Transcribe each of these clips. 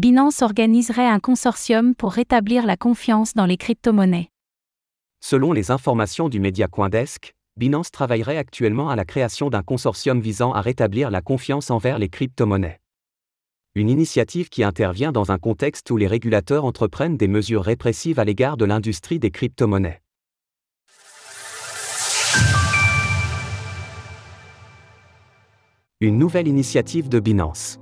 Binance organiserait un consortium pour rétablir la confiance dans les crypto-monnaies. Selon les informations du média Coindesk, Binance travaillerait actuellement à la création d'un consortium visant à rétablir la confiance envers les crypto-monnaies. Une initiative qui intervient dans un contexte où les régulateurs entreprennent des mesures répressives à l'égard de l'industrie des crypto-monnaies. Une nouvelle initiative de Binance.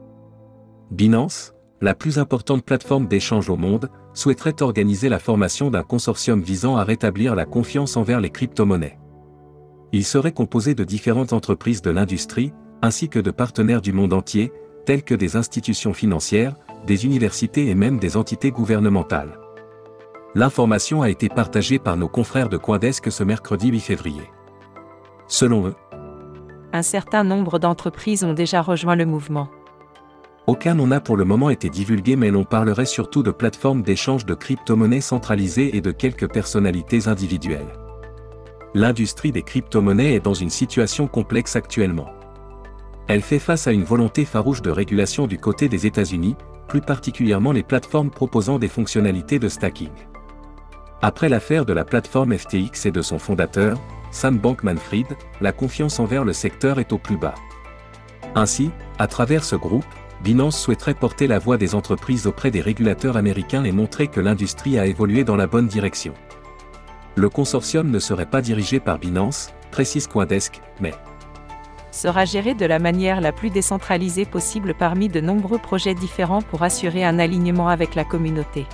Binance, la plus importante plateforme d'échange au monde, souhaiterait organiser la formation d'un consortium visant à rétablir la confiance envers les crypto-monnaies. Il serait composé de différentes entreprises de l'industrie, ainsi que de partenaires du monde entier, tels que des institutions financières, des universités et même des entités gouvernementales. L'information a été partagée par nos confrères de Coindesk ce mercredi 8 février. Selon eux, un certain nombre d'entreprises ont déjà rejoint le mouvement. Aucun nom n'a pour le moment été divulgué mais l'on parlerait surtout de plateformes d'échange de crypto-monnaies centralisées et de quelques personnalités individuelles. L'industrie des crypto-monnaies est dans une situation complexe actuellement. Elle fait face à une volonté farouche de régulation du côté des États-Unis, plus particulièrement les plateformes proposant des fonctionnalités de stacking. Après l'affaire de la plateforme FTX et de son fondateur, Sam Bankman-Fried, la confiance envers le secteur est au plus bas. Ainsi, à travers ce groupe, Binance souhaiterait porter la voix des entreprises auprès des régulateurs américains et montrer que l'industrie a évolué dans la bonne direction. Le consortium ne serait pas dirigé par Binance, précise Coindesk, mais sera géré de la manière la plus décentralisée possible parmi de nombreux projets différents pour assurer un alignement avec la communauté.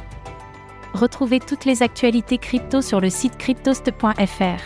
Retrouvez toutes les actualités crypto sur le site cryptost.fr.